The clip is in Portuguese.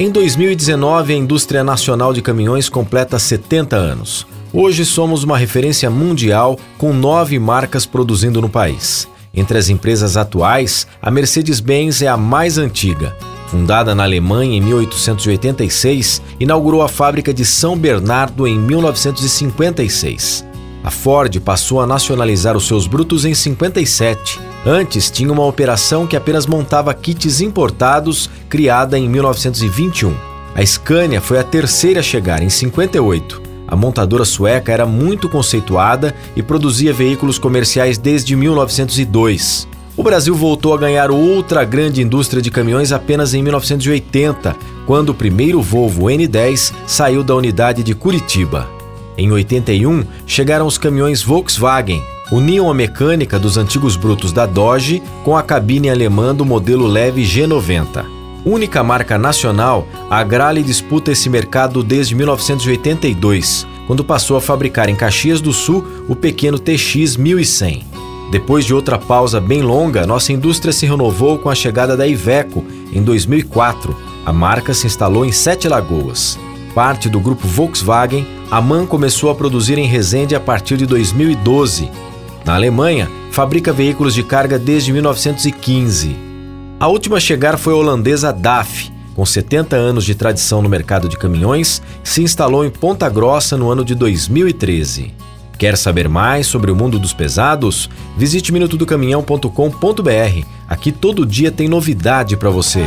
Em 2019, a indústria nacional de caminhões completa 70 anos. Hoje somos uma referência mundial com nove marcas produzindo no país. Entre as empresas atuais, a Mercedes-Benz é a mais antiga. Fundada na Alemanha em 1886, inaugurou a fábrica de São Bernardo em 1956. A Ford passou a nacionalizar os seus brutos em 57. Antes tinha uma operação que apenas montava kits importados, criada em 1921. A Scania foi a terceira a chegar em 58. A montadora sueca era muito conceituada e produzia veículos comerciais desde 1902. O Brasil voltou a ganhar outra grande indústria de caminhões apenas em 1980, quando o primeiro Volvo N10 saiu da unidade de Curitiba. Em 81, chegaram os caminhões Volkswagen, uniam a mecânica dos antigos brutos da Dodge com a cabine alemã do modelo leve G90. Única marca nacional, a Agrale disputa esse mercado desde 1982, quando passou a fabricar em Caxias do Sul o pequeno TX 1100. Depois de outra pausa bem longa, nossa indústria se renovou com a chegada da Iveco em 2004. A marca se instalou em Sete Lagoas. Parte do grupo Volkswagen, a MAN começou a produzir em Resende a partir de 2012. Na Alemanha, fabrica veículos de carga desde 1915. A última a chegar foi a holandesa DAF, com 70 anos de tradição no mercado de caminhões, se instalou em Ponta Grossa no ano de 2013. Quer saber mais sobre o mundo dos pesados? Visite minutodocaminhão.com.br. Aqui todo dia tem novidade para você.